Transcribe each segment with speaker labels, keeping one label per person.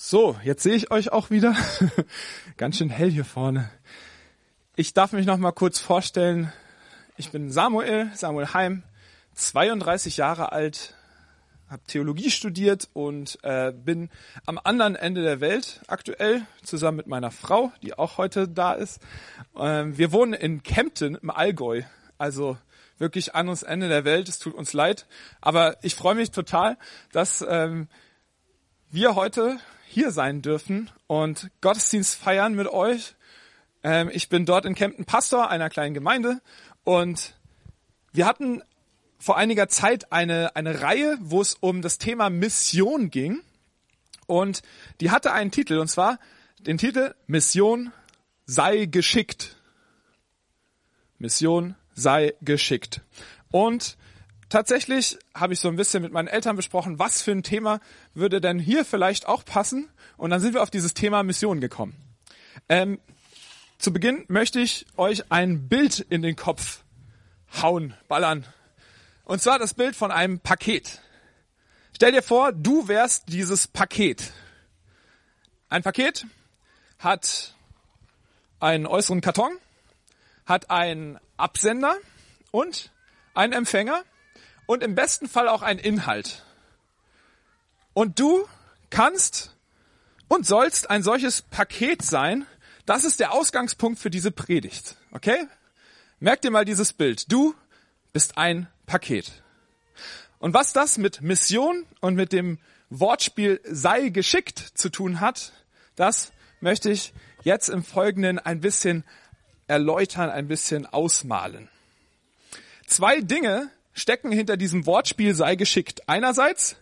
Speaker 1: So, jetzt sehe ich euch auch wieder. Ganz schön hell hier vorne. Ich darf mich noch mal kurz vorstellen. Ich bin Samuel, Samuel Heim, 32 Jahre alt, habe Theologie studiert und äh, bin am anderen Ende der Welt aktuell zusammen mit meiner Frau, die auch heute da ist. Ähm, wir wohnen in Kempten im Allgäu, also wirklich anderes Ende der Welt. Es tut uns leid, aber ich freue mich total, dass ähm, wir heute hier sein dürfen und Gottesdienst feiern mit euch. Ähm, ich bin dort in Kempten Pastor einer kleinen Gemeinde und wir hatten vor einiger Zeit eine, eine Reihe, wo es um das Thema Mission ging und die hatte einen Titel und zwar den Titel Mission sei geschickt. Mission sei geschickt. Und tatsächlich habe ich so ein bisschen mit meinen Eltern besprochen, was für ein Thema würde denn hier vielleicht auch passen. Und dann sind wir auf dieses Thema Mission gekommen. Ähm, zu Beginn möchte ich euch ein Bild in den Kopf hauen, ballern. Und zwar das Bild von einem Paket. Stell dir vor, du wärst dieses Paket. Ein Paket hat einen äußeren Karton, hat einen Absender und einen Empfänger und im besten Fall auch ein Inhalt. Und du kannst und sollst ein solches Paket sein. Das ist der Ausgangspunkt für diese Predigt. Okay? Merk dir mal dieses Bild. Du bist ein Paket. Und was das mit Mission und mit dem Wortspiel sei geschickt zu tun hat, das möchte ich jetzt im Folgenden ein bisschen erläutern, ein bisschen ausmalen. Zwei Dinge stecken hinter diesem Wortspiel sei geschickt. Einerseits,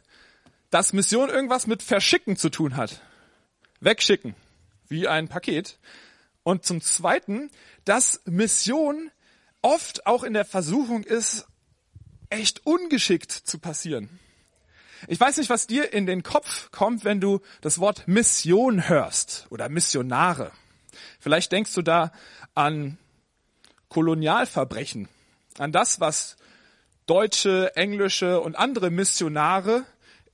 Speaker 1: dass Mission irgendwas mit Verschicken zu tun hat. Wegschicken, wie ein Paket. Und zum Zweiten, dass Mission oft auch in der Versuchung ist, echt ungeschickt zu passieren. Ich weiß nicht, was dir in den Kopf kommt, wenn du das Wort Mission hörst oder Missionare. Vielleicht denkst du da an Kolonialverbrechen, an das, was deutsche, englische und andere Missionare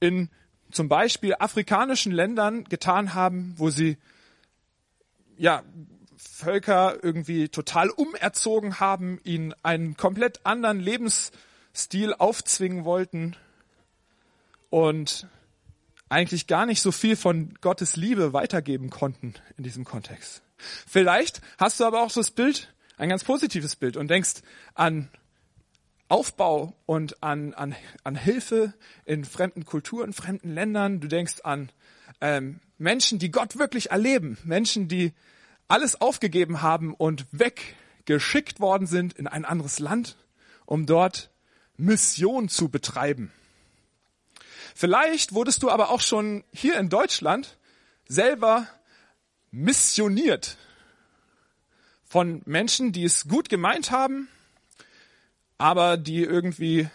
Speaker 1: in zum Beispiel afrikanischen Ländern getan haben, wo sie ja Völker irgendwie total umerzogen haben, ihnen einen komplett anderen Lebensstil aufzwingen wollten und eigentlich gar nicht so viel von Gottes Liebe weitergeben konnten in diesem Kontext. Vielleicht hast du aber auch so das Bild, ein ganz positives Bild und denkst an Aufbau und an, an, an Hilfe in fremden Kulturen, fremden Ländern. Du denkst an ähm, Menschen, die Gott wirklich erleben, Menschen, die alles aufgegeben haben und weggeschickt worden sind in ein anderes Land, um dort Mission zu betreiben. Vielleicht wurdest du aber auch schon hier in Deutschland selber missioniert von Menschen, die es gut gemeint haben, aber die irgendwie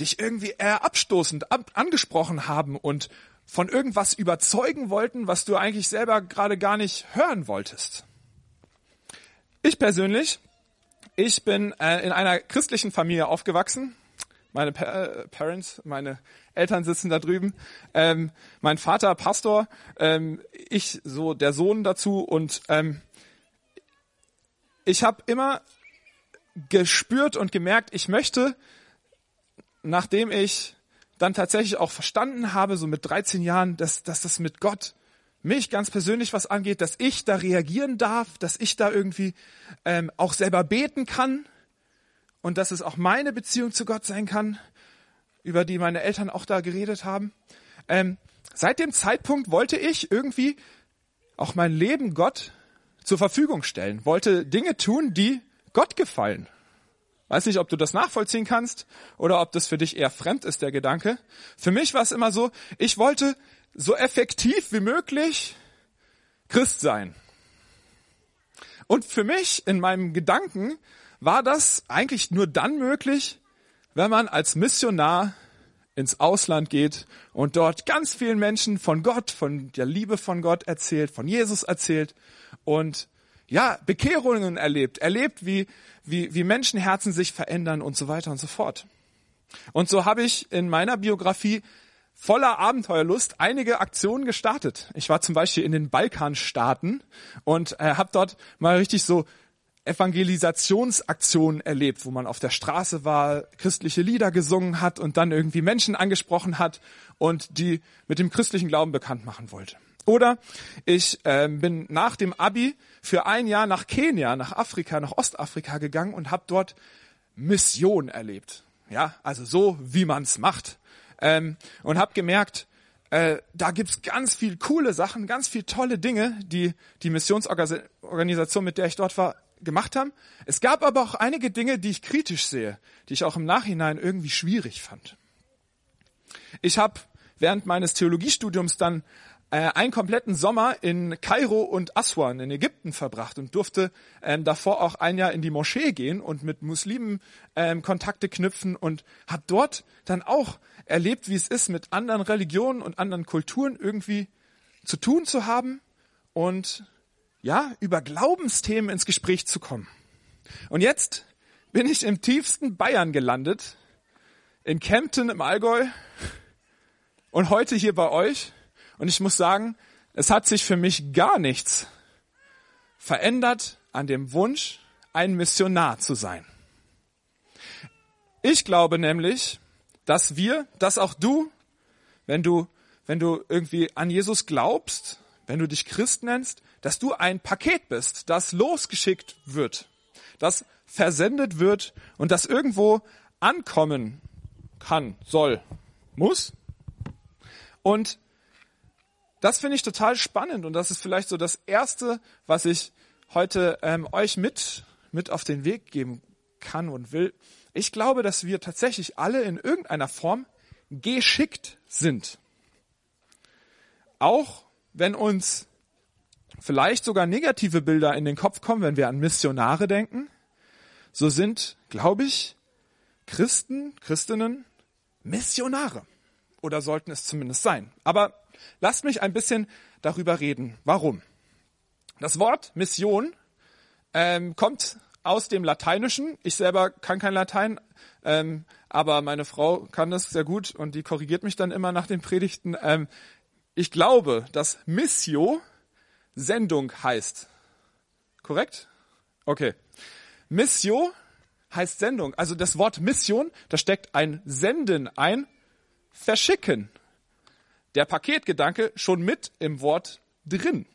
Speaker 1: dich irgendwie eher abstoßend ab, angesprochen haben und von irgendwas überzeugen wollten, was du eigentlich selber gerade gar nicht hören wolltest. Ich persönlich, ich bin äh, in einer christlichen Familie aufgewachsen. Meine pa äh, Parents, meine Eltern sitzen da drüben. Ähm, mein Vater Pastor, ähm, ich so der Sohn dazu und ähm, ich habe immer gespürt und gemerkt, ich möchte, nachdem ich dann tatsächlich auch verstanden habe, so mit 13 Jahren, dass, dass das mit Gott mich ganz persönlich was angeht, dass ich da reagieren darf, dass ich da irgendwie ähm, auch selber beten kann und dass es auch meine Beziehung zu Gott sein kann, über die meine Eltern auch da geredet haben. Ähm, seit dem Zeitpunkt wollte ich irgendwie auch mein Leben Gott zur Verfügung stellen, wollte Dinge tun, die Gott gefallen. Weiß nicht, ob du das nachvollziehen kannst oder ob das für dich eher fremd ist, der Gedanke. Für mich war es immer so, ich wollte so effektiv wie möglich Christ sein. Und für mich in meinem Gedanken war das eigentlich nur dann möglich, wenn man als Missionar ins Ausland geht und dort ganz vielen Menschen von Gott, von der Liebe von Gott erzählt, von Jesus erzählt und ja, Bekehrungen erlebt, erlebt, wie, wie, wie Menschenherzen sich verändern und so weiter und so fort. Und so habe ich in meiner Biografie voller Abenteuerlust einige Aktionen gestartet. Ich war zum Beispiel in den Balkanstaaten und äh, habe dort mal richtig so Evangelisationsaktionen erlebt, wo man auf der Straße war, christliche Lieder gesungen hat und dann irgendwie Menschen angesprochen hat und die mit dem christlichen Glauben bekannt machen wollte. Oder ich äh, bin nach dem Abi für ein Jahr nach Kenia, nach Afrika, nach Ostafrika gegangen und habe dort Mission erlebt. Ja, also so, wie man's macht. Ähm, und habe gemerkt, äh, da gibt's ganz viel coole Sachen, ganz viel tolle Dinge, die die Missionsorganisation, mit der ich dort war, gemacht haben. Es gab aber auch einige Dinge, die ich kritisch sehe, die ich auch im Nachhinein irgendwie schwierig fand. Ich habe während meines Theologiestudiums dann äh, einen kompletten Sommer in Kairo und Aswan in Ägypten verbracht und durfte ähm, davor auch ein Jahr in die Moschee gehen und mit Muslimen ähm, Kontakte knüpfen und habe dort dann auch erlebt, wie es ist, mit anderen Religionen und anderen Kulturen irgendwie zu tun zu haben und ja, über Glaubensthemen ins Gespräch zu kommen. Und jetzt bin ich im tiefsten Bayern gelandet, in Kempten im Allgäu und heute hier bei euch. Und ich muss sagen, es hat sich für mich gar nichts verändert an dem Wunsch, ein Missionar zu sein. Ich glaube nämlich, dass wir, dass auch du, wenn du, wenn du irgendwie an Jesus glaubst, wenn du dich Christ nennst, dass du ein Paket bist, das losgeschickt wird, das versendet wird und das irgendwo ankommen kann, soll, muss. Und das finde ich total spannend und das ist vielleicht so das Erste, was ich heute ähm, euch mit, mit auf den Weg geben kann und will. Ich glaube, dass wir tatsächlich alle in irgendeiner Form geschickt sind. Auch wenn uns vielleicht sogar negative Bilder in den Kopf kommen, wenn wir an Missionare denken, so sind, glaube ich, Christen, Christinnen Missionare. Oder sollten es zumindest sein. Aber lasst mich ein bisschen darüber reden. Warum? Das Wort Mission ähm, kommt aus dem Lateinischen. Ich selber kann kein Latein, ähm, aber meine Frau kann das sehr gut und die korrigiert mich dann immer nach den Predigten. Ähm, ich glaube, dass Missio Sendung heißt. Korrekt? Okay. Missio heißt Sendung. Also das Wort Mission, da steckt ein Senden ein, verschicken. Der Paketgedanke schon mit im Wort drin.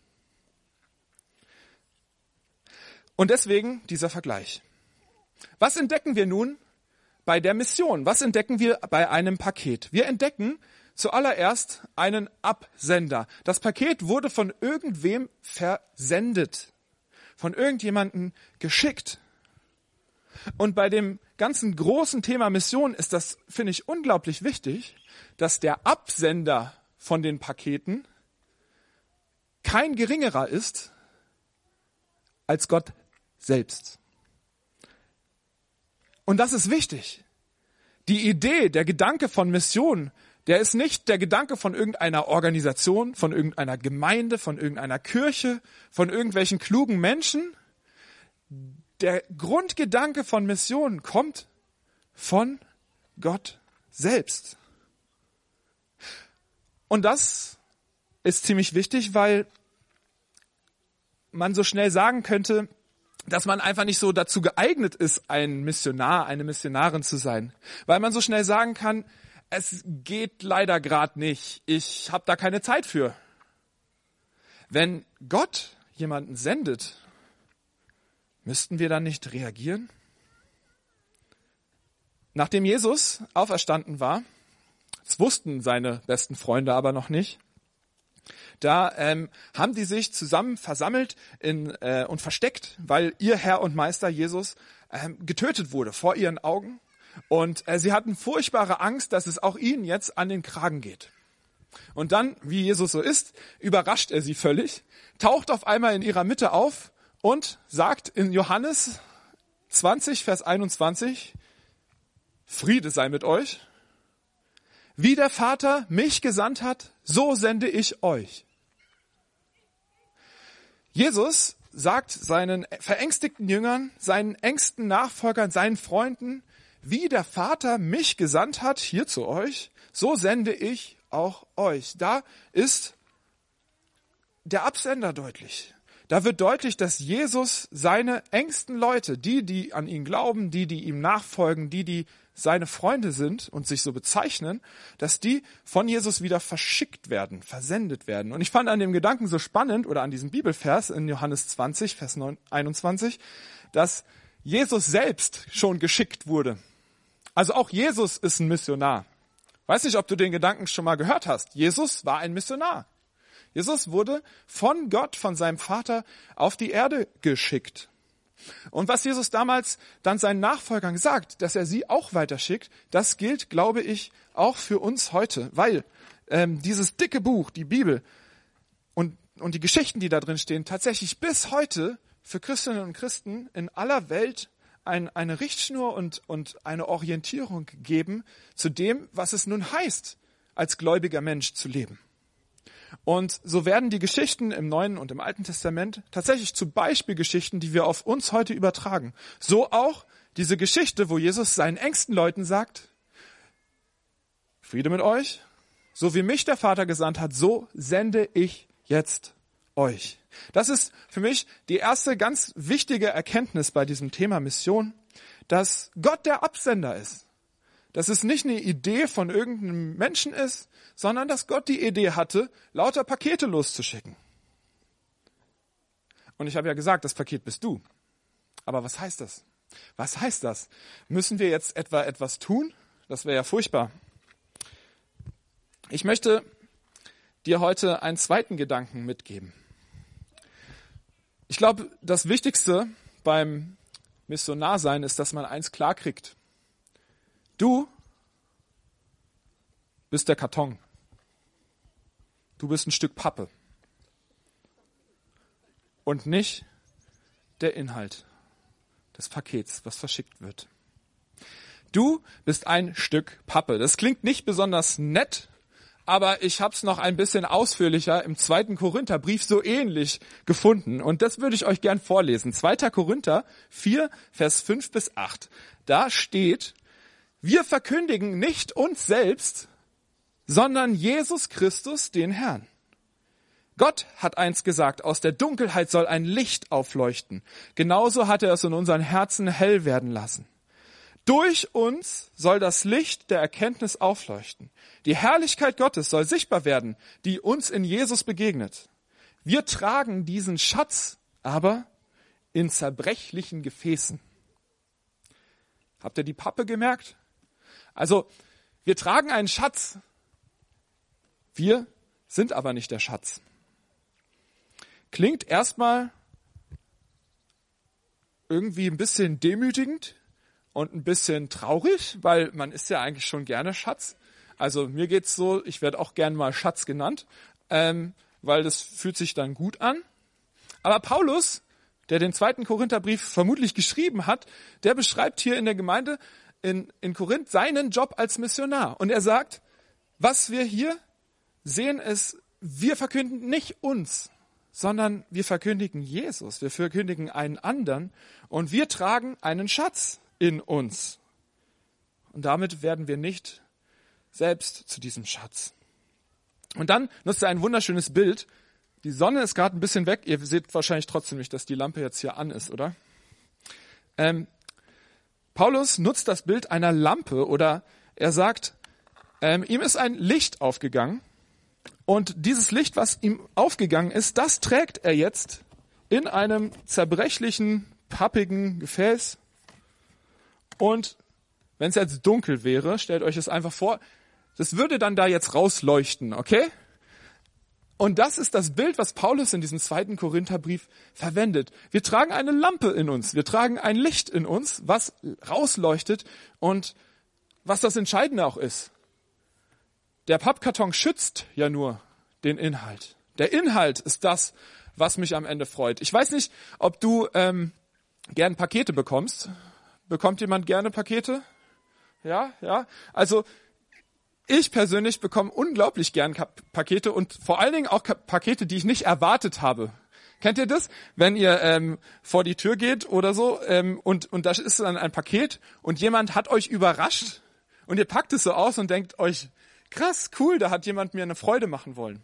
Speaker 1: Und deswegen dieser Vergleich. Was entdecken wir nun bei der Mission? Was entdecken wir bei einem Paket? Wir entdecken, Zuallererst einen Absender. Das Paket wurde von irgendwem versendet, von irgendjemanden geschickt. Und bei dem ganzen großen Thema Mission ist das, finde ich, unglaublich wichtig, dass der Absender von den Paketen kein geringerer ist als Gott selbst. Und das ist wichtig. Die Idee, der Gedanke von Mission der ist nicht der Gedanke von irgendeiner Organisation, von irgendeiner Gemeinde, von irgendeiner Kirche, von irgendwelchen klugen Menschen. Der Grundgedanke von Mission kommt von Gott selbst. Und das ist ziemlich wichtig, weil man so schnell sagen könnte, dass man einfach nicht so dazu geeignet ist, ein Missionar, eine Missionarin zu sein. Weil man so schnell sagen kann, es geht leider gerade nicht, ich habe da keine Zeit für. Wenn Gott jemanden sendet, müssten wir dann nicht reagieren? Nachdem Jesus auferstanden war, das wussten seine besten Freunde aber noch nicht, da ähm, haben die sich zusammen versammelt in, äh, und versteckt, weil ihr Herr und Meister Jesus ähm, getötet wurde vor ihren Augen. Und äh, sie hatten furchtbare Angst, dass es auch ihnen jetzt an den Kragen geht. Und dann, wie Jesus so ist, überrascht er sie völlig, taucht auf einmal in ihrer Mitte auf und sagt in Johannes 20, Vers 21, Friede sei mit euch. Wie der Vater mich gesandt hat, so sende ich euch. Jesus sagt seinen verängstigten Jüngern, seinen engsten Nachfolgern, seinen Freunden, wie der Vater mich gesandt hat hier zu euch, so sende ich auch euch. Da ist der Absender deutlich. Da wird deutlich, dass Jesus seine engsten Leute, die, die an ihn glauben, die, die ihm nachfolgen, die, die seine Freunde sind und sich so bezeichnen, dass die von Jesus wieder verschickt werden, versendet werden. Und ich fand an dem Gedanken so spannend oder an diesem Bibelvers in Johannes 20, Vers 21, dass Jesus selbst schon geschickt wurde. Also auch Jesus ist ein Missionar. Weiß nicht, ob du den Gedanken schon mal gehört hast. Jesus war ein Missionar. Jesus wurde von Gott, von seinem Vater auf die Erde geschickt. Und was Jesus damals dann seinen Nachfolgern sagt, dass er sie auch weiterschickt, das gilt, glaube ich, auch für uns heute, weil ähm, dieses dicke Buch, die Bibel und, und die Geschichten, die da drin stehen, tatsächlich bis heute für Christinnen und Christen in aller Welt ein, eine Richtschnur und, und eine Orientierung geben zu dem, was es nun heißt, als gläubiger Mensch zu leben. Und so werden die Geschichten im Neuen und im Alten Testament tatsächlich zu Beispielgeschichten, die wir auf uns heute übertragen. So auch diese Geschichte, wo Jesus seinen engsten Leuten sagt, Friede mit euch, so wie mich der Vater gesandt hat, so sende ich jetzt euch. Das ist für mich die erste ganz wichtige Erkenntnis bei diesem Thema Mission, dass Gott der Absender ist. Dass es nicht eine Idee von irgendeinem Menschen ist, sondern dass Gott die Idee hatte, lauter Pakete loszuschicken. Und ich habe ja gesagt, das Paket bist du. Aber was heißt das? Was heißt das? Müssen wir jetzt etwa etwas tun? Das wäre ja furchtbar. Ich möchte dir heute einen zweiten Gedanken mitgeben. Ich glaube, das Wichtigste beim Missionarsein ist, dass man eins klar kriegt. Du bist der Karton. Du bist ein Stück Pappe. Und nicht der Inhalt des Pakets, was verschickt wird. Du bist ein Stück Pappe. Das klingt nicht besonders nett, aber ich habe es noch ein bisschen ausführlicher im zweiten Korintherbrief so ähnlich gefunden. Und das würde ich euch gern vorlesen. 2. Korinther 4, Vers 5 bis 8. Da steht, wir verkündigen nicht uns selbst, sondern Jesus Christus, den Herrn. Gott hat eins gesagt, aus der Dunkelheit soll ein Licht aufleuchten. Genauso hat er es in unseren Herzen hell werden lassen. Durch uns soll das Licht der Erkenntnis aufleuchten. Die Herrlichkeit Gottes soll sichtbar werden, die uns in Jesus begegnet. Wir tragen diesen Schatz aber in zerbrechlichen Gefäßen. Habt ihr die Pappe gemerkt? Also, wir tragen einen Schatz, wir sind aber nicht der Schatz. Klingt erstmal irgendwie ein bisschen demütigend und ein bisschen traurig, weil man ist ja eigentlich schon gerne Schatz. Also mir geht's so, ich werde auch gern mal Schatz genannt, ähm, weil das fühlt sich dann gut an. Aber Paulus, der den zweiten Korintherbrief vermutlich geschrieben hat, der beschreibt hier in der Gemeinde in, in Korinth seinen Job als Missionar. Und er sagt, was wir hier sehen es, wir verkünden nicht uns, sondern wir verkündigen Jesus, wir verkündigen einen anderen und wir tragen einen Schatz in uns. Und damit werden wir nicht selbst zu diesem Schatz. Und dann nutzt er ein wunderschönes Bild. Die Sonne ist gerade ein bisschen weg. Ihr seht wahrscheinlich trotzdem nicht, dass die Lampe jetzt hier an ist, oder? Ähm, Paulus nutzt das Bild einer Lampe oder er sagt, ähm, ihm ist ein Licht aufgegangen und dieses Licht, was ihm aufgegangen ist, das trägt er jetzt in einem zerbrechlichen, pappigen Gefäß. Und wenn es jetzt dunkel wäre, stellt euch es einfach vor, das würde dann da jetzt rausleuchten, okay? Und das ist das Bild, was Paulus in diesem zweiten Korintherbrief verwendet. Wir tragen eine Lampe in uns, wir tragen ein Licht in uns, was rausleuchtet und was das Entscheidende auch ist. Der Pappkarton schützt ja nur den Inhalt. Der Inhalt ist das, was mich am Ende freut. Ich weiß nicht, ob du ähm, gern Pakete bekommst. Bekommt jemand gerne Pakete? Ja, ja. Also ich persönlich bekomme unglaublich gern Pakete und vor allen Dingen auch Pakete, die ich nicht erwartet habe. Kennt ihr das? Wenn ihr ähm, vor die Tür geht oder so ähm, und, und da ist dann ein Paket und jemand hat euch überrascht und ihr packt es so aus und denkt euch, krass, cool, da hat jemand mir eine Freude machen wollen.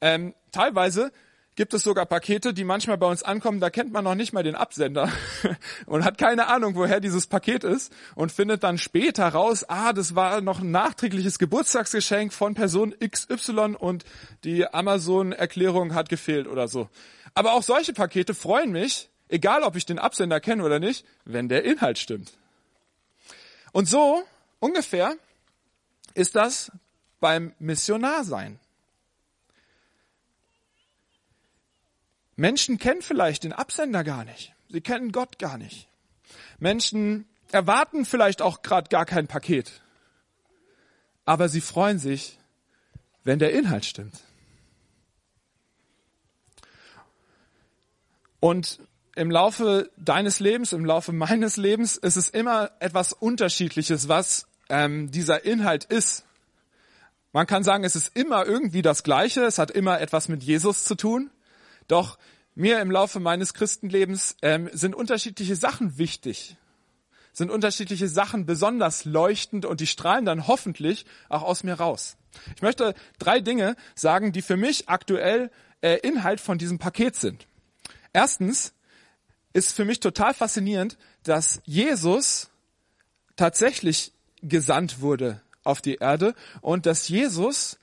Speaker 1: Ähm, teilweise gibt es sogar Pakete, die manchmal bei uns ankommen, da kennt man noch nicht mal den Absender und hat keine Ahnung, woher dieses Paket ist und findet dann später raus, ah, das war noch ein nachträgliches Geburtstagsgeschenk von Person XY und die Amazon-Erklärung hat gefehlt oder so. Aber auch solche Pakete freuen mich, egal ob ich den Absender kenne oder nicht, wenn der Inhalt stimmt. Und so ungefähr ist das beim Missionarsein. Menschen kennen vielleicht den Absender gar nicht. Sie kennen Gott gar nicht. Menschen erwarten vielleicht auch gerade gar kein Paket. Aber sie freuen sich, wenn der Inhalt stimmt. Und im Laufe deines Lebens, im Laufe meines Lebens ist es immer etwas Unterschiedliches, was ähm, dieser Inhalt ist. Man kann sagen, es ist immer irgendwie das Gleiche, es hat immer etwas mit Jesus zu tun. Doch mir im Laufe meines Christenlebens ähm, sind unterschiedliche Sachen wichtig, sind unterschiedliche Sachen besonders leuchtend und die strahlen dann hoffentlich auch aus mir raus. Ich möchte drei Dinge sagen, die für mich aktuell äh, Inhalt von diesem Paket sind. Erstens ist für mich total faszinierend, dass Jesus tatsächlich gesandt wurde auf die Erde und dass Jesus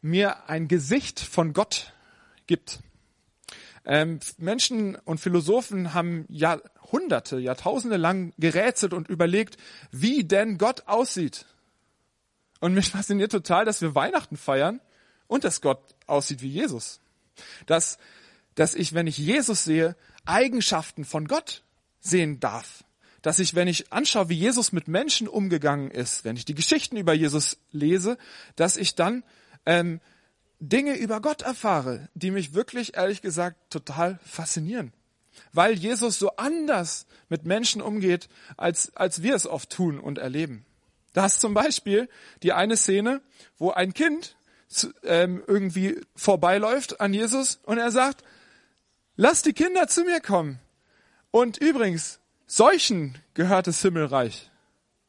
Speaker 1: mir ein Gesicht von Gott gibt. Ähm, Menschen und Philosophen haben Jahrhunderte, Jahrtausende lang gerätselt und überlegt, wie denn Gott aussieht. Und mich fasziniert total, dass wir Weihnachten feiern und dass Gott aussieht wie Jesus. Dass, dass ich, wenn ich Jesus sehe, Eigenschaften von Gott sehen darf. Dass ich, wenn ich anschaue, wie Jesus mit Menschen umgegangen ist, wenn ich die Geschichten über Jesus lese, dass ich dann ähm, Dinge über Gott erfahre, die mich wirklich, ehrlich gesagt, total faszinieren. Weil Jesus so anders mit Menschen umgeht, als, als wir es oft tun und erleben. Da ist zum Beispiel die eine Szene, wo ein Kind ähm, irgendwie vorbeiläuft an Jesus und er sagt, lass die Kinder zu mir kommen. Und übrigens, solchen gehört das Himmelreich.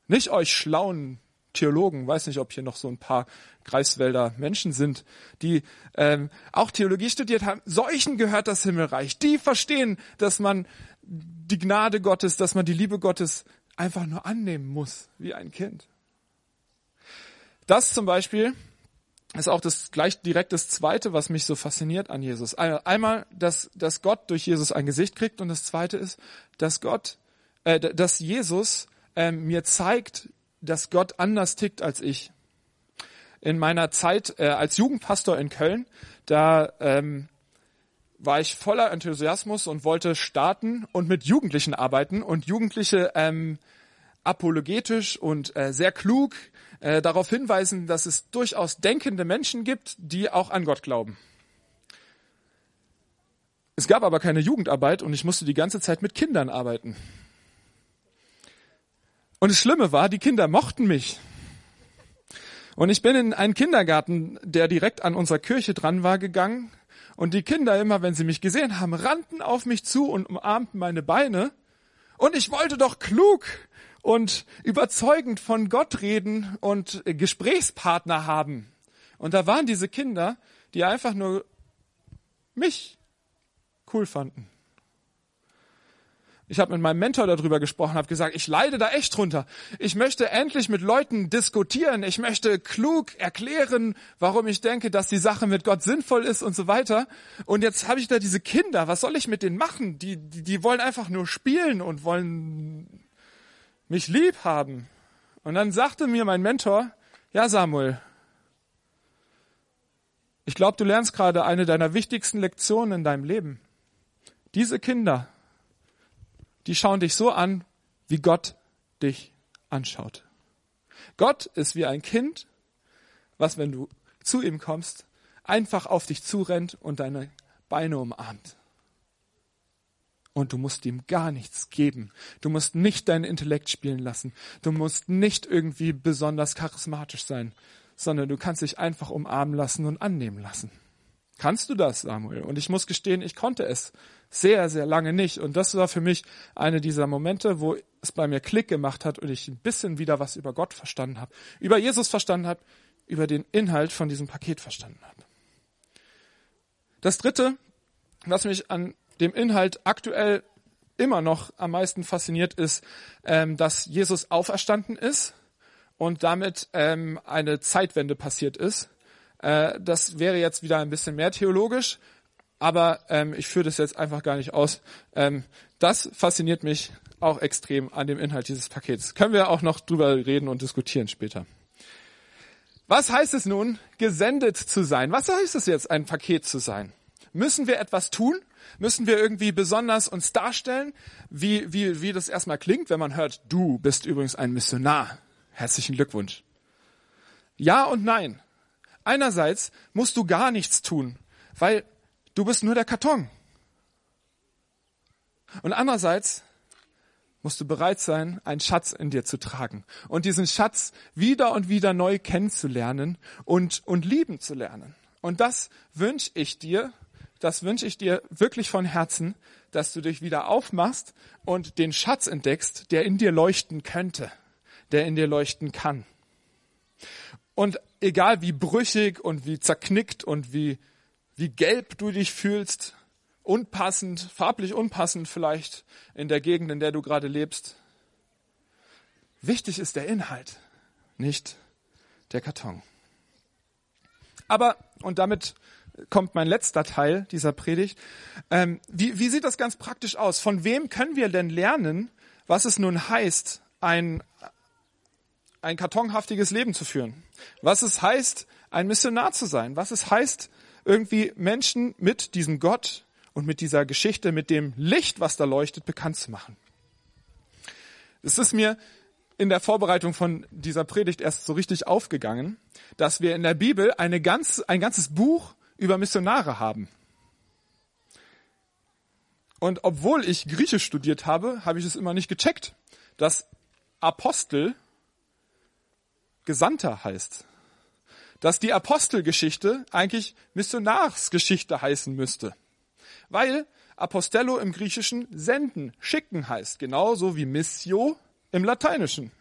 Speaker 1: Nicht euch schlauen Theologen, weiß nicht, ob hier noch so ein paar Greifswälder Menschen sind, die ähm, auch Theologie studiert haben. Solchen gehört das Himmelreich. Die verstehen, dass man die Gnade Gottes, dass man die Liebe Gottes einfach nur annehmen muss, wie ein Kind. Das zum Beispiel ist auch das gleich direkt das Zweite, was mich so fasziniert an Jesus. Einmal, dass, dass Gott durch Jesus ein Gesicht kriegt und das Zweite ist, dass Gott, äh, dass Jesus äh, mir zeigt, dass Gott anders tickt als ich. In meiner Zeit äh, als Jugendpastor in Köln, da ähm, war ich voller Enthusiasmus und wollte starten und mit Jugendlichen arbeiten und Jugendliche ähm, apologetisch und äh, sehr klug äh, darauf hinweisen, dass es durchaus denkende Menschen gibt, die auch an Gott glauben. Es gab aber keine Jugendarbeit und ich musste die ganze Zeit mit Kindern arbeiten. Und das Schlimme war, die Kinder mochten mich. Und ich bin in einen Kindergarten, der direkt an unserer Kirche dran war, gegangen. Und die Kinder immer, wenn sie mich gesehen haben, rannten auf mich zu und umarmten meine Beine. Und ich wollte doch klug und überzeugend von Gott reden und Gesprächspartner haben. Und da waren diese Kinder, die einfach nur mich cool fanden. Ich habe mit meinem Mentor darüber gesprochen, habe gesagt, ich leide da echt drunter. Ich möchte endlich mit Leuten diskutieren. Ich möchte klug erklären, warum ich denke, dass die Sache mit Gott sinnvoll ist und so weiter. Und jetzt habe ich da diese Kinder. Was soll ich mit denen machen? Die, die, die wollen einfach nur spielen und wollen mich lieb haben. Und dann sagte mir mein Mentor, ja Samuel, ich glaube, du lernst gerade eine deiner wichtigsten Lektionen in deinem Leben. Diese Kinder die schauen dich so an, wie Gott dich anschaut. Gott ist wie ein Kind, was, wenn du zu ihm kommst, einfach auf dich zurennt und deine Beine umarmt. Und du musst ihm gar nichts geben. Du musst nicht dein Intellekt spielen lassen. Du musst nicht irgendwie besonders charismatisch sein, sondern du kannst dich einfach umarmen lassen und annehmen lassen. Kannst du das, Samuel? Und ich muss gestehen, ich konnte es sehr, sehr lange nicht. Und das war für mich eine dieser Momente, wo es bei mir Klick gemacht hat und ich ein bisschen wieder was über Gott verstanden habe, über Jesus verstanden habe, über den Inhalt von diesem Paket verstanden habe. Das Dritte, was mich an dem Inhalt aktuell immer noch am meisten fasziniert, ist, ähm, dass Jesus auferstanden ist und damit ähm, eine Zeitwende passiert ist. Äh, das wäre jetzt wieder ein bisschen mehr theologisch, aber ähm, ich führe das jetzt einfach gar nicht aus. Ähm, das fasziniert mich auch extrem an dem Inhalt dieses Pakets. Können wir auch noch drüber reden und diskutieren später. Was heißt es nun, gesendet zu sein? Was heißt es jetzt, ein Paket zu sein? Müssen wir etwas tun? Müssen wir irgendwie besonders uns darstellen, wie, wie, wie das erstmal klingt, wenn man hört, du bist übrigens ein Missionar. Herzlichen Glückwunsch. Ja und nein. Einerseits musst du gar nichts tun, weil du bist nur der Karton. Und andererseits musst du bereit sein, einen Schatz in dir zu tragen und diesen Schatz wieder und wieder neu kennenzulernen und, und lieben zu lernen. Und das wünsche ich dir, das wünsche ich dir wirklich von Herzen, dass du dich wieder aufmachst und den Schatz entdeckst, der in dir leuchten könnte, der in dir leuchten kann. Und egal wie brüchig und wie zerknickt und wie, wie gelb du dich fühlst, unpassend, farblich unpassend vielleicht in der Gegend, in der du gerade lebst. Wichtig ist der Inhalt, nicht der Karton. Aber, und damit kommt mein letzter Teil dieser Predigt, ähm, wie, wie sieht das ganz praktisch aus? Von wem können wir denn lernen, was es nun heißt, ein, ein kartonhaftiges Leben zu führen? Was es heißt, ein Missionar zu sein? Was es heißt, irgendwie Menschen mit diesem Gott und mit dieser Geschichte, mit dem Licht, was da leuchtet, bekannt zu machen. Es ist mir in der Vorbereitung von dieser Predigt erst so richtig aufgegangen, dass wir in der Bibel eine ganz, ein ganzes Buch über Missionare haben. Und obwohl ich Griechisch studiert habe, habe ich es immer nicht gecheckt, dass Apostel Gesandter heißt. Dass die Apostelgeschichte eigentlich Missionarsgeschichte heißen müsste weil Apostello im Griechischen senden, schicken heißt, genauso wie Missio im Lateinischen.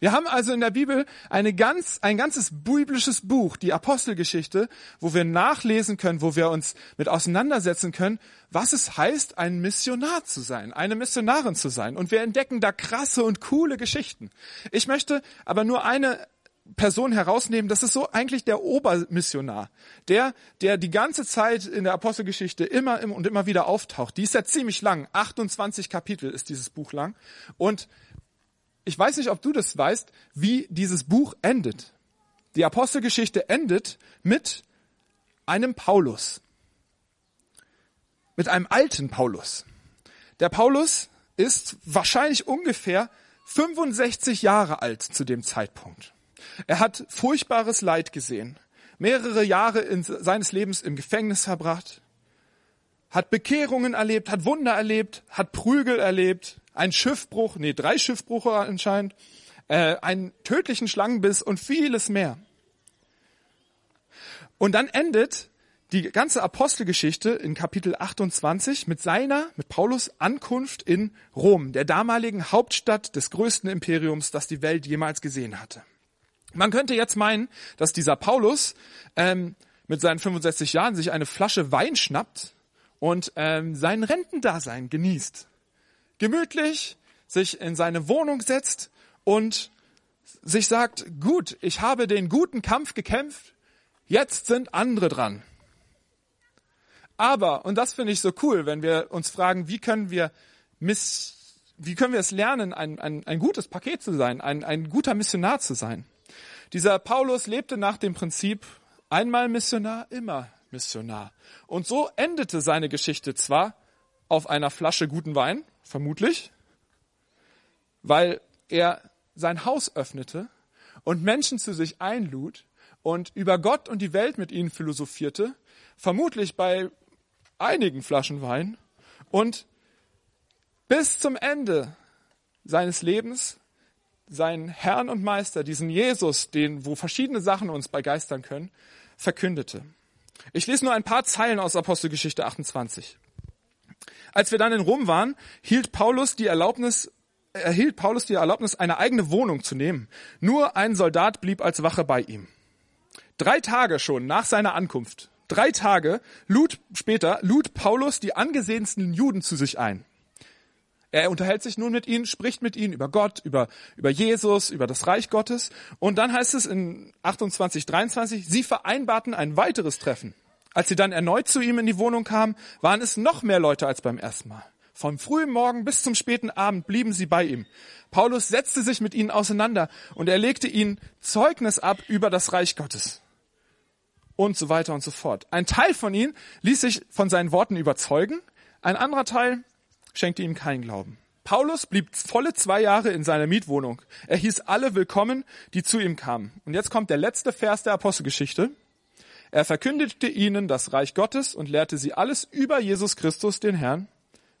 Speaker 1: Wir haben also in der Bibel eine ganz, ein ganzes biblisches Buch, die Apostelgeschichte, wo wir nachlesen können, wo wir uns mit auseinandersetzen können, was es heißt, ein Missionar zu sein, eine Missionarin zu sein. Und wir entdecken da krasse und coole Geschichten. Ich möchte aber nur eine Person herausnehmen, das ist so eigentlich der Obermissionar, der, der die ganze Zeit in der Apostelgeschichte immer und immer wieder auftaucht. Die ist ja ziemlich lang, 28 Kapitel ist dieses Buch lang. Und ich weiß nicht, ob du das weißt, wie dieses Buch endet. Die Apostelgeschichte endet mit einem Paulus. Mit einem alten Paulus. Der Paulus ist wahrscheinlich ungefähr 65 Jahre alt zu dem Zeitpunkt. Er hat furchtbares Leid gesehen, mehrere Jahre in seines Lebens im Gefängnis verbracht, hat Bekehrungen erlebt, hat Wunder erlebt, hat Prügel erlebt, einen Schiffbruch, nee, drei Schiffbrüche anscheinend, äh, einen tödlichen Schlangenbiss und vieles mehr. Und dann endet die ganze Apostelgeschichte in Kapitel 28 mit seiner, mit Paulus Ankunft in Rom, der damaligen Hauptstadt des größten Imperiums, das die Welt jemals gesehen hatte. Man könnte jetzt meinen, dass dieser Paulus ähm, mit seinen 65 Jahren sich eine Flasche Wein schnappt und ähm, sein Rentendasein genießt. Gemütlich sich in seine Wohnung setzt und sich sagt, gut, ich habe den guten Kampf gekämpft, jetzt sind andere dran. Aber, und das finde ich so cool, wenn wir uns fragen, wie können wir miss, wie können wir es lernen, ein, ein, ein gutes Paket zu sein, ein, ein guter Missionar zu sein? Dieser Paulus lebte nach dem Prinzip, einmal Missionar, immer Missionar. Und so endete seine Geschichte zwar auf einer Flasche guten Wein, vermutlich, weil er sein Haus öffnete und Menschen zu sich einlud und über Gott und die Welt mit ihnen philosophierte, vermutlich bei einigen Flaschen Wein und bis zum Ende seines Lebens seinen Herrn und Meister, diesen Jesus, den, wo verschiedene Sachen uns begeistern können, verkündete. Ich lese nur ein paar Zeilen aus Apostelgeschichte 28. Als wir dann in Rom waren, hielt Paulus die Erlaubnis, erhielt Paulus die Erlaubnis, eine eigene Wohnung zu nehmen. Nur ein Soldat blieb als Wache bei ihm. Drei Tage schon nach seiner Ankunft, drei Tage lud später, lud Paulus die angesehensten Juden zu sich ein. Er unterhält sich nun mit ihnen, spricht mit ihnen über Gott, über, über Jesus, über das Reich Gottes. Und dann heißt es in 28, 23, sie vereinbarten ein weiteres Treffen. Als sie dann erneut zu ihm in die Wohnung kamen, waren es noch mehr Leute als beim ersten Mal. Vom frühen Morgen bis zum späten Abend blieben sie bei ihm. Paulus setzte sich mit ihnen auseinander und er legte ihnen Zeugnis ab über das Reich Gottes. Und so weiter und so fort. Ein Teil von ihnen ließ sich von seinen Worten überzeugen, ein anderer Teil schenkte ihm keinen Glauben. Paulus blieb volle zwei Jahre in seiner Mietwohnung. Er hieß alle willkommen, die zu ihm kamen. Und jetzt kommt der letzte Vers der Apostelgeschichte. Er verkündigte ihnen das Reich Gottes und lehrte sie alles über Jesus Christus, den Herrn,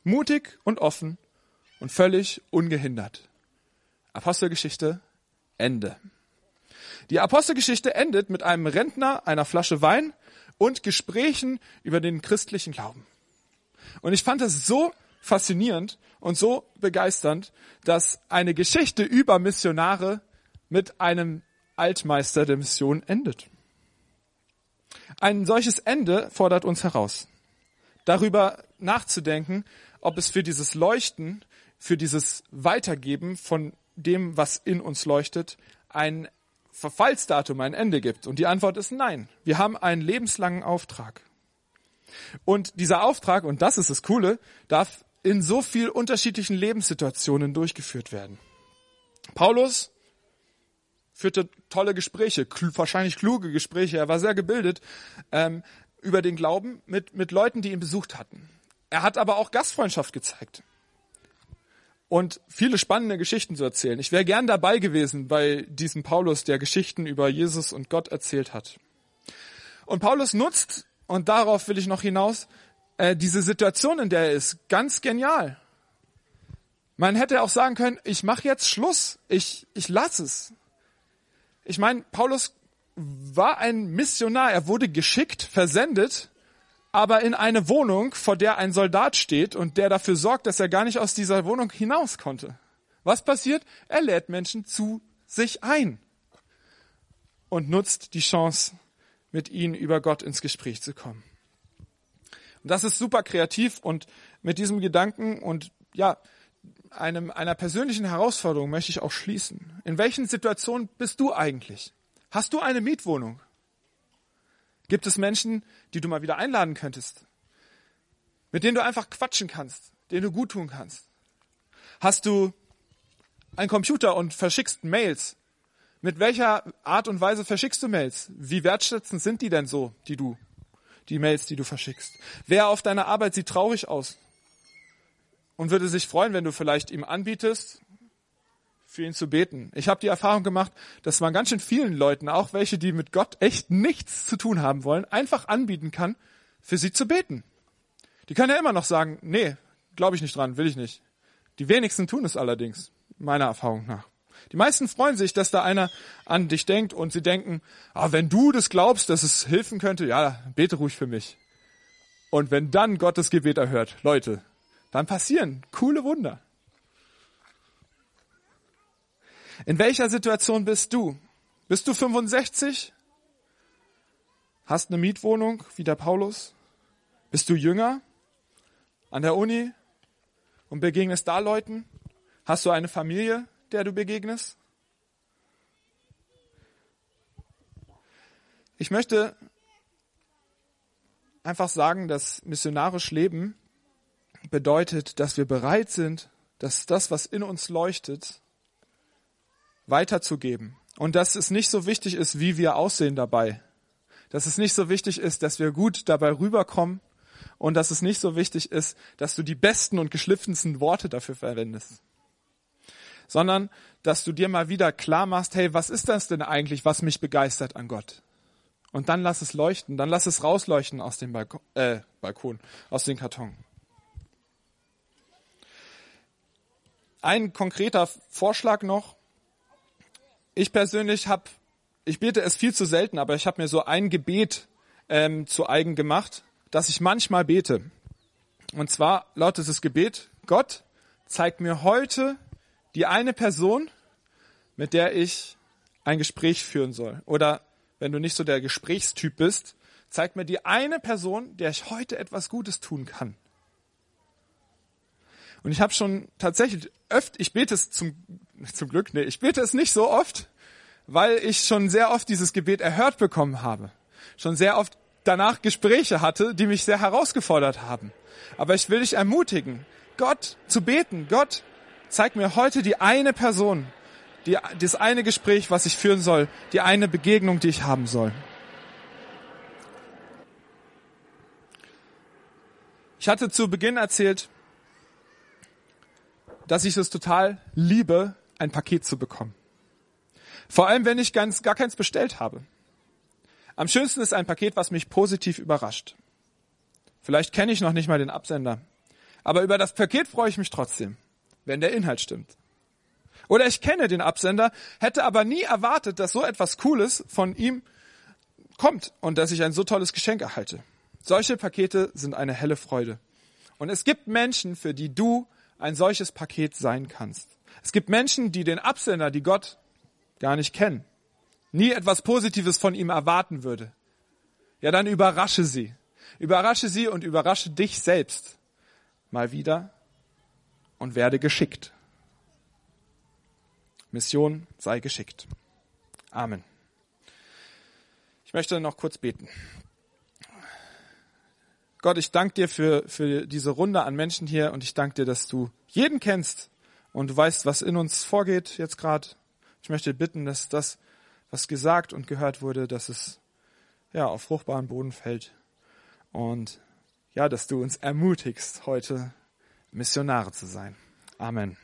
Speaker 1: mutig und offen und völlig ungehindert. Apostelgeschichte Ende. Die Apostelgeschichte endet mit einem Rentner, einer Flasche Wein und Gesprächen über den christlichen Glauben. Und ich fand es so faszinierend und so begeisternd, dass eine Geschichte über Missionare mit einem Altmeister der Mission endet. Ein solches Ende fordert uns heraus, darüber nachzudenken, ob es für dieses Leuchten, für dieses Weitergeben von dem, was in uns leuchtet, ein Verfallsdatum, ein Ende gibt. Und die Antwort ist nein. Wir haben einen lebenslangen Auftrag. Und dieser Auftrag, und das ist das Coole, darf in so viel unterschiedlichen Lebenssituationen durchgeführt werden. Paulus führte tolle Gespräche, wahrscheinlich kluge Gespräche, er war sehr gebildet ähm, über den Glauben mit, mit Leuten, die ihn besucht hatten. Er hat aber auch Gastfreundschaft gezeigt und viele spannende Geschichten zu erzählen. Ich wäre gern dabei gewesen bei diesem Paulus, der Geschichten über Jesus und Gott erzählt hat. Und Paulus nutzt, und darauf will ich noch hinaus, äh, diese Situation, in der er ist, ganz genial. Man hätte auch sagen können, ich mache jetzt Schluss, ich, ich lass es. Ich meine, Paulus war ein Missionar, er wurde geschickt, versendet, aber in eine Wohnung, vor der ein Soldat steht und der dafür sorgt, dass er gar nicht aus dieser Wohnung hinaus konnte. Was passiert? Er lädt Menschen zu sich ein und nutzt die Chance, mit ihnen über Gott ins Gespräch zu kommen. Und das ist super kreativ und mit diesem Gedanken und ja, einem, einer persönlichen Herausforderung möchte ich auch schließen. In welchen Situationen bist du eigentlich? Hast du eine Mietwohnung? Gibt es Menschen, die du mal wieder einladen könntest? Mit denen du einfach quatschen kannst, denen du gut tun kannst? Hast du einen Computer und verschickst Mails? Mit welcher Art und Weise verschickst du Mails? Wie wertschätzend sind die denn so, die du die Mails, die du verschickst. Wer auf deiner Arbeit sieht traurig aus und würde sich freuen, wenn du vielleicht ihm anbietest, für ihn zu beten. Ich habe die Erfahrung gemacht, dass man ganz schön vielen Leuten, auch welche, die mit Gott echt nichts zu tun haben wollen, einfach anbieten kann, für sie zu beten. Die können ja immer noch sagen, nee, glaube ich nicht dran, will ich nicht. Die wenigsten tun es allerdings, meiner Erfahrung nach. Die meisten freuen sich, dass da einer an dich denkt und sie denken, ah, wenn du das glaubst, dass es helfen könnte, ja, bete ruhig für mich. Und wenn dann Gottes Gebet erhört, Leute, dann passieren coole Wunder. In welcher Situation bist du? Bist du 65? Hast eine Mietwohnung wie der Paulus? Bist du jünger? An der Uni? Und begegnest da Leuten? Hast du eine Familie? der du begegnest? Ich möchte einfach sagen, dass missionarisch Leben bedeutet, dass wir bereit sind, dass das, was in uns leuchtet, weiterzugeben. Und dass es nicht so wichtig ist, wie wir aussehen dabei. Dass es nicht so wichtig ist, dass wir gut dabei rüberkommen. Und dass es nicht so wichtig ist, dass du die besten und geschliffensten Worte dafür verwendest sondern dass du dir mal wieder klar machst, hey, was ist das denn eigentlich, was mich begeistert an Gott? Und dann lass es leuchten, dann lass es rausleuchten aus dem Balkon, äh, Balkon aus dem Karton. Ein konkreter Vorschlag noch. Ich persönlich habe, ich bete es viel zu selten, aber ich habe mir so ein Gebet ähm, zu eigen gemacht, das ich manchmal bete. Und zwar lautet das Gebet, Gott, zeig mir heute die eine Person, mit der ich ein Gespräch führen soll. Oder wenn du nicht so der Gesprächstyp bist, zeig mir die eine Person, der ich heute etwas Gutes tun kann. Und ich habe schon tatsächlich öfter, ich bete es zum, zum Glück, nee, ich bete es nicht so oft, weil ich schon sehr oft dieses Gebet erhört bekommen habe. Schon sehr oft danach Gespräche hatte, die mich sehr herausgefordert haben. Aber ich will dich ermutigen, Gott zu beten. Gott, zeig mir heute die eine Person, die, das eine Gespräch, was ich führen soll, die eine Begegnung, die ich haben soll. Ich hatte zu Beginn erzählt, dass ich es total liebe, ein Paket zu bekommen. Vor allem, wenn ich ganz, gar keins bestellt habe. Am schönsten ist ein Paket, was mich positiv überrascht. Vielleicht kenne ich noch nicht mal den Absender. Aber über das Paket freue ich mich trotzdem, wenn der Inhalt stimmt. Oder ich kenne den Absender, hätte aber nie erwartet, dass so etwas Cooles von ihm kommt und dass ich ein so tolles Geschenk erhalte. Solche Pakete sind eine helle Freude. Und es gibt Menschen, für die du ein solches Paket sein kannst. Es gibt Menschen, die den Absender, die Gott gar nicht kennen, nie etwas Positives von ihm erwarten würde. Ja, dann überrasche sie. Überrasche sie und überrasche dich selbst mal wieder und werde geschickt. Mission sei geschickt. Amen. Ich möchte noch kurz beten. Gott, ich danke dir für, für diese Runde an Menschen hier und ich danke dir, dass du jeden kennst und du weißt, was in uns vorgeht jetzt gerade. Ich möchte bitten, dass das, was gesagt und gehört wurde, dass es ja auf fruchtbaren Boden fällt und ja, dass du uns ermutigst, heute Missionare zu sein. Amen.